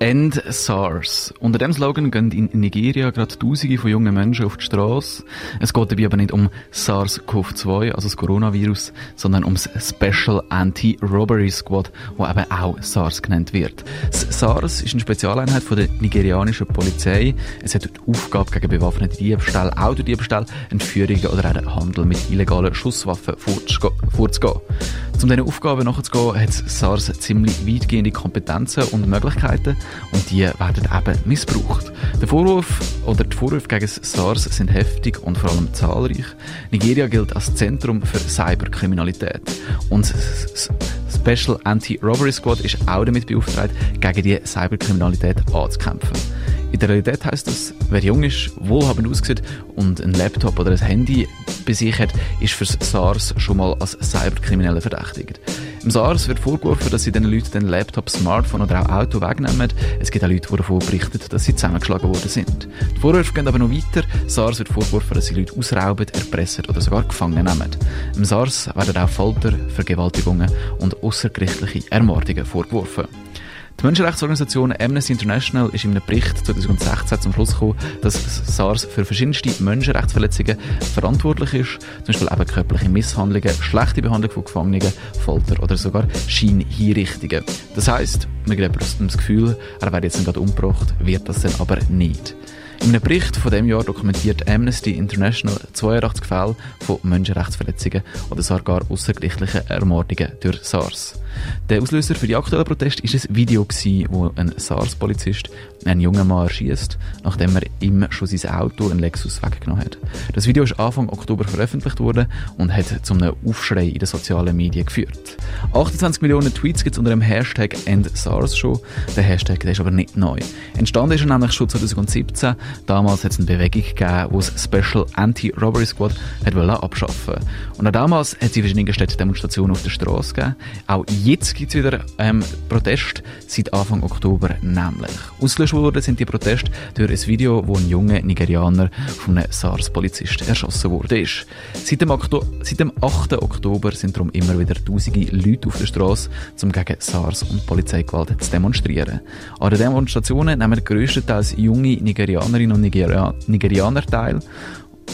End SARS. Unter dem Slogan gehen in Nigeria gerade Tausende von jungen Menschen auf die Straße. Es geht dabei aber nicht um SARS-CoV-2, also das Coronavirus, sondern ums Special Anti-Robbery Squad, wo eben auch SARS genannt wird. Das SARS ist eine Spezialeinheit von der nigerianischen Polizei. Es hat die Aufgabe, gegen bewaffnete Diebstahl, Autodiebstahl, Entführungen oder auch den Handel mit illegalen Schusswaffen vorzugehen. Um diesen Aufgaben nachzugehen, hat SARS ziemlich weitgehende Kompetenzen und Möglichkeiten und die werden eben missbraucht. Der Vorwurf oder die Vorwürfe gegen SARS sind heftig und vor allem zahlreich. Nigeria gilt als Zentrum für Cyberkriminalität und Special Anti-Robbery Squad ist auch damit beauftragt, gegen die Cyberkriminalität anzukämpfen. In der Realität heißt das, wer jung ist, wohlhabend aussieht und ein Laptop oder ein Handy bei sich hat, ist für SARS schon mal als Cyberkriminelle verdächtigt. Im SARS wird vorgeworfen, dass sie den Leuten den Laptop, Smartphone oder auch Auto wegnehmen. Es gibt auch Leute, die davon berichten, dass sie zusammengeschlagen worden sind. Die Vorwürfe gehen aber noch weiter. SARS wird vorgeworfen, dass sie Leute ausrauben, erpressen oder sogar gefangen nehmen. Im SARS werden auch Folter, Vergewaltigungen und außergerichtliche Ermordungen vorgeworfen. Die Menschenrechtsorganisation Amnesty International ist in einem Bericht 2016 zum Schluss gekommen, dass SARS für verschiedenste Menschenrechtsverletzungen verantwortlich ist, zum Beispiel eben körperliche Misshandlungen, schlechte Behandlung von Gefangenen, Folter oder sogar Scheinhinrichtungen. Das heisst, man gibt das Gefühl, er werde jetzt gerade umgebracht, wird das dann aber nicht. In einem Bericht von dem Jahr dokumentiert Amnesty International 82 Fälle von Menschenrechtsverletzungen oder sogar außergerichtlichen Ermordungen durch SARS. Der Auslöser für die aktuellen Proteste war ein Video, gewesen, wo ein SARS-Polizist einen jungen Mann erschießt, nachdem er ihm schon sein Auto, ein Lexus, weggenommen hat. Das Video ist Anfang Oktober veröffentlicht worden und hat zu einem Aufschrei in den sozialen Medien geführt. 28 Millionen Tweets gibt es unter dem Hashtag EndSARS schon. Der Hashtag der ist aber nicht neu. Entstanden ist er nämlich schon 2017. Damals hat es eine Bewegung gegeben, die das Special Anti-Robbery Squad hat abschaffen Und auch damals hat es in verschiedenen Städten Demonstrationen auf der Straße gegeben. Auch jetzt gibt es wieder ähm, Proteste, seit Anfang Oktober nämlich. Ausgelöst worden sind die Proteste durch ein Video, wo ein junger Nigerianer von einem SARS-Polizist erschossen wurde. Seit dem, seit dem 8. Oktober sind darum immer wieder tausende Leute auf der Straße, um gegen SARS und Polizeigewalt zu demonstrieren. An den Demonstrationen nehmen größtenteils junge Nigerianerinnen und Nigeria Nigerianer teil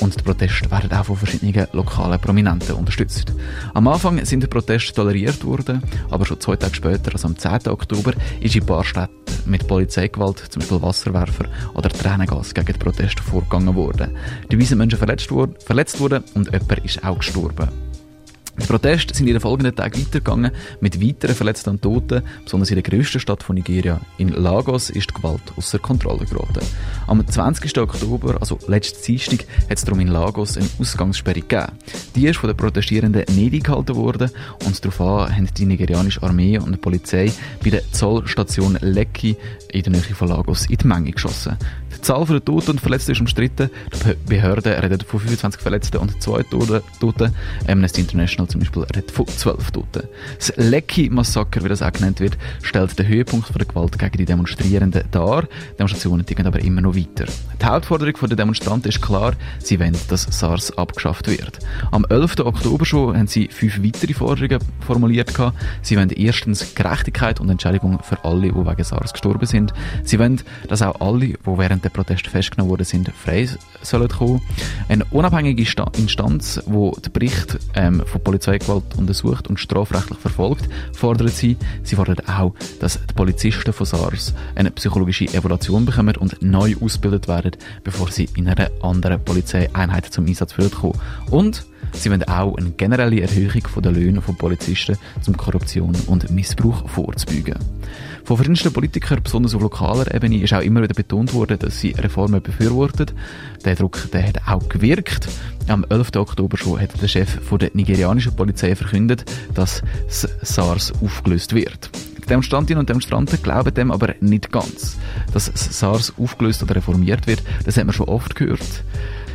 und die Proteste werden auch von verschiedenen lokalen Prominenten unterstützt. Am Anfang sind die Proteste toleriert worden, aber schon zwei Tage später, also am 10. Oktober, ist in ein paar Städten mit Polizeigewalt, zum Beispiel Wasserwerfer oder Tränengas gegen die Proteste vorgegangen worden. Die sind Menschen verletzt, verletzt worden und jemand ist auch gestorben. Die Proteste sind in den folgenden Tagen weitergegangen mit weiteren Verletzten und Toten. Besonders in der grössten Stadt von Nigeria, in Lagos, ist die Gewalt außer Kontrolle geraten. Am 20. Oktober, also letzten Dienstag, hat es darum in Lagos eine Ausgangssperre gegeben. Die ist von den Protestierenden nicht eingehalten worden und daraufhin haben die nigerianische Armee und die Polizei bei der Zollstation Lekki in der Nähe von Lagos in die Menge geschossen. Die Zahl der Toten und Verletzten ist umstritten. Die Behörden reden von 25 Verletzten und 2 Toten. Amnesty International zum Beispiel redet von 12 Toten. Das Lecky-Massaker, wie das auch genannt wird, stellt den Höhepunkt der Gewalt gegen die Demonstrierenden dar. Die Demonstrationen gehen aber immer noch weiter. Die Hauptforderung der Demonstranten ist klar, sie wollen, dass SARS abgeschafft wird. Am 11. Oktober schon haben sie fünf weitere Forderungen formuliert. Sie wollen erstens Gerechtigkeit und Entschädigung für alle, die wegen SARS gestorben sind. Sie wollen, dass auch alle, die während der Proteste festgenommen worden sind, frei sollen kommen. Eine unabhängige Instanz, die den Bericht ähm, von Polizeigewalt untersucht und strafrechtlich verfolgt, fordert sie. Sie fordert auch, dass die Polizisten von SARS eine psychologische Evaluation bekommen und neu ausgebildet werden, bevor sie in einer anderen Polizeieinheit zum Einsatz kommen. Und Sie wollen auch eine generelle Erhöhung der Löhne von Polizisten, um Korruption und Missbrauch vorzubeugen. Von verschiedensten Politikern, besonders auf lokaler Ebene, ist auch immer wieder betont worden, dass sie Reformen befürworten. Der Druck der hat auch gewirkt. Am 11. Oktober schon hat der Chef von der nigerianischen Polizei verkündet, dass SARS aufgelöst wird. Demonstrantinnen und Demonstranten glauben dem aber nicht ganz. Dass SARS aufgelöst oder reformiert wird, das hat man schon oft gehört.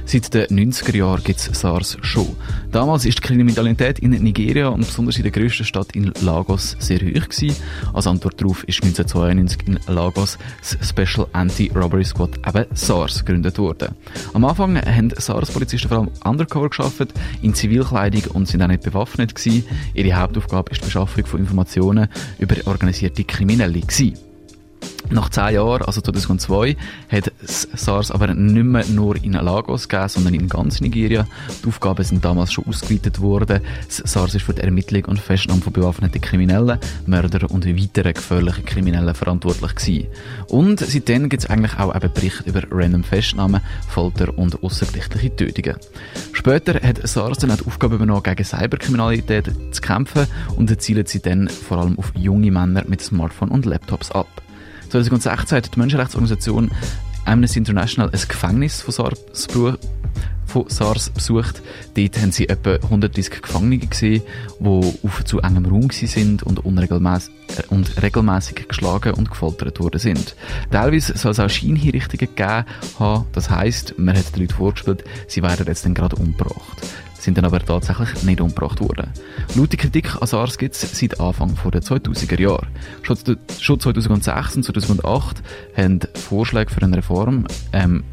Seit den 90er Jahren gibt es SARS schon. Damals ist die Kriminalität in Nigeria und besonders in der grössten Stadt in Lagos sehr hoch gewesen. Als Antwort darauf ist 1992 in Lagos das Special Anti-Robbery Squad, eben SARS, gegründet worden. Am Anfang haben SARS-Polizisten vor allem undercover geschafft, in Zivilkleidung und sind auch nicht bewaffnet gewesen. Ihre Hauptaufgabe ist die Beschaffung von Informationen über organisierte Kriminelle gewesen. Nach zehn Jahren, also 2002, hat SARS aber nicht mehr nur in Lagos gegeben, sondern in ganz Nigeria. Die Aufgaben sind damals schon ausgeweitet worden. SARS ist für die Ermittlung und Festnahme von bewaffneten Kriminellen, Mörder und weiteren gefährlichen Kriminellen verantwortlich gewesen. Und seitdem gibt es eigentlich auch eben Berichte über random Festnahmen, Folter und außergerichtliche Tötungen. Später hat SARS dann auch die Aufgabe übernommen, gegen Cyberkriminalität zu kämpfen und zielt sie dann vor allem auf junge Männer mit Smartphone und Laptops ab. 2016 hat die Menschenrechtsorganisation Amnesty International ein Gefängnis von SARS, von SARS besucht. Dort haben sie etwa 130 Gefangene gesehen, die auf zu engem Raum sind und und regelmäßig geschlagen und gefoltert worden sind. Teilweise soll es auch Scheinhinrichtungen gegeben haben. Das heisst, man hat den Leuten vorgespielt, sie werden jetzt dann gerade umgebracht sind dann aber tatsächlich nicht umgebracht worden. Laut Kritik an SARS gibt es seit Anfang der 2000er Jahre. Schon, schon 2006 und 2008 haben Vorschläge für eine Reform ähm,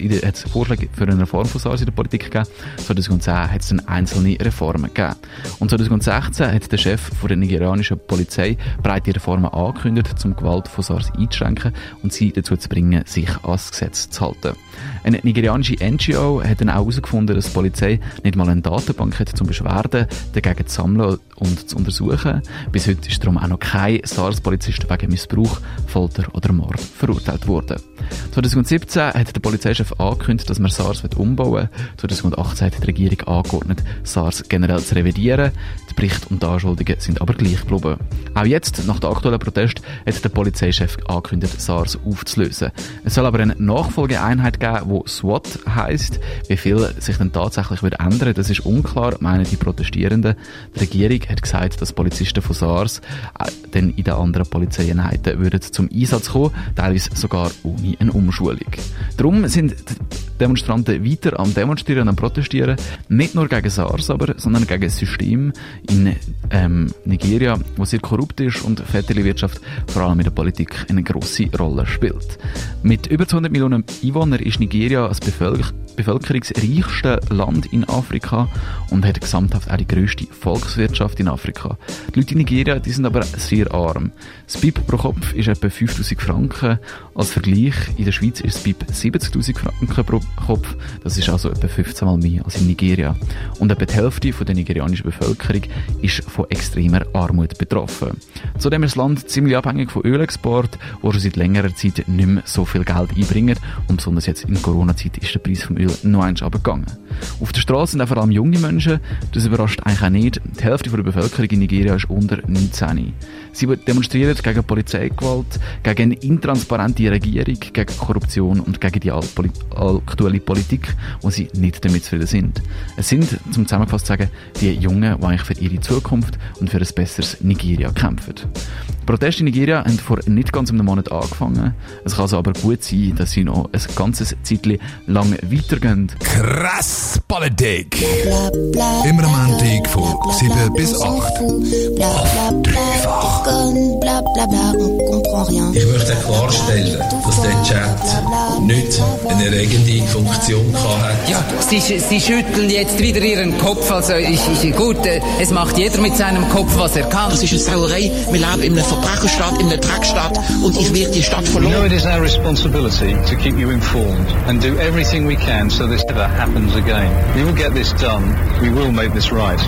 hat es Vorschläge für eine Reform von SARS in der Politik gegeben. 2010 hat es dann einzelne Reformen gegeben. Und 2016 hat der Chef von der nigerianischen Polizei breite Reformen angekündigt, um Gewalt von SARS einzuschränken und sie dazu zu bringen, sich ans Gesetz zu halten. Eine nigerianische NGO hat dann auch herausgefunden, dass die Polizei nicht mal eine Datenbank hat, um Beschwerden dagegen zu sammeln und zu untersuchen. Bis heute ist darum auch noch kein SARS-Polizist wegen Missbrauch, Folter oder Mord verurteilt worden. 2017 hat der Polizeichef angekündigt, dass man SARS umbauen will. 2018 hat die Regierung angeordnet, SARS generell zu revidieren. Der Bericht und die Anschuldigungen sind aber gleich geblieben. Auch jetzt, nach dem aktuellen Protest, hat der Polizeichef angekündigt, SARS aufzulösen. Es soll aber eine Nachfolgeeinheit geben, die SWAT heisst. Wie viel sich dann tatsächlich wird ändern, das ist unklar, meinen die Protestierenden. Die Regierung hat gesagt, dass Polizisten von SARS äh, dann in den anderen Polizeieinheiten würden zum Einsatz kommen, teilweise sogar ohne eine Umschulung. Darum sind die Demonstranten weiter am Demonstrieren am Protestieren, nicht nur gegen SARS, aber, sondern gegen das System in ähm, Nigeria, das sehr korrupt ist und Väterli-Wirtschaft vor allem in der Politik eine grosse Rolle spielt. Mit über 200 Millionen Einwohnern ist Nigeria als Bevölkerung bevölkerungsreichste Land in Afrika und hat gesamthaft auch die grösste Volkswirtschaft in Afrika. Die Leute in Nigeria die sind aber sehr arm. Das BIP pro Kopf ist etwa 5000 Franken. Als Vergleich, in der Schweiz ist das BIP 70.000 Franken pro Kopf. Das ist also etwa 15 Mal mehr als in Nigeria. Und etwa die Hälfte von der nigerianischen Bevölkerung ist von extremer Armut betroffen. Zudem ist das Land ziemlich abhängig von Ölexport, wo schon seit längerer Zeit nicht mehr so viel Geld einbringt. Und besonders jetzt in Corona-Zeit ist der Preis vom Öl noch eins abgegangen. Auf der Straße sind auch vor allem junge Menschen. Das überrascht eigentlich auch nicht. Die Hälfte der Bevölkerung in Nigeria ist unter 19. Sie demonstrieren gegen Polizeigewalt, gegen eine intransparente Regierung, gegen Korruption und gegen die aktuelle Politik, wo sie nicht damit zufrieden sind. Es sind, zum zusammengefasst zu sagen, die Jungen, die eigentlich für ihre Zukunft und für ein besseres Nigeria kämpfen. Die Proteste in Nigeria haben vor nicht ganz einem Monat angefangen. Es kann also aber gut sein, dass sie noch ein ganzes Zeitchen lang weitergehen. Krass Politik! Immer am Montag von 7 bis 8. Auf dreifach. Ich möchte klarstellen, dass der Chat nicht eine erregende Funktion hat. Ja, Sie, Sie schütteln jetzt wieder Ihren Kopf. Also ich, ich, gut, äh, es macht jeder mit seinem Kopf, was er kann. Das ist eine Sauerei. Wir leben in einer Verbrecherstadt, in Dreckstadt und ich werde die Stadt verloren. You know it is our responsibility to keep you informed and do everything we can so this never happens again. We will get this done. We will make this right.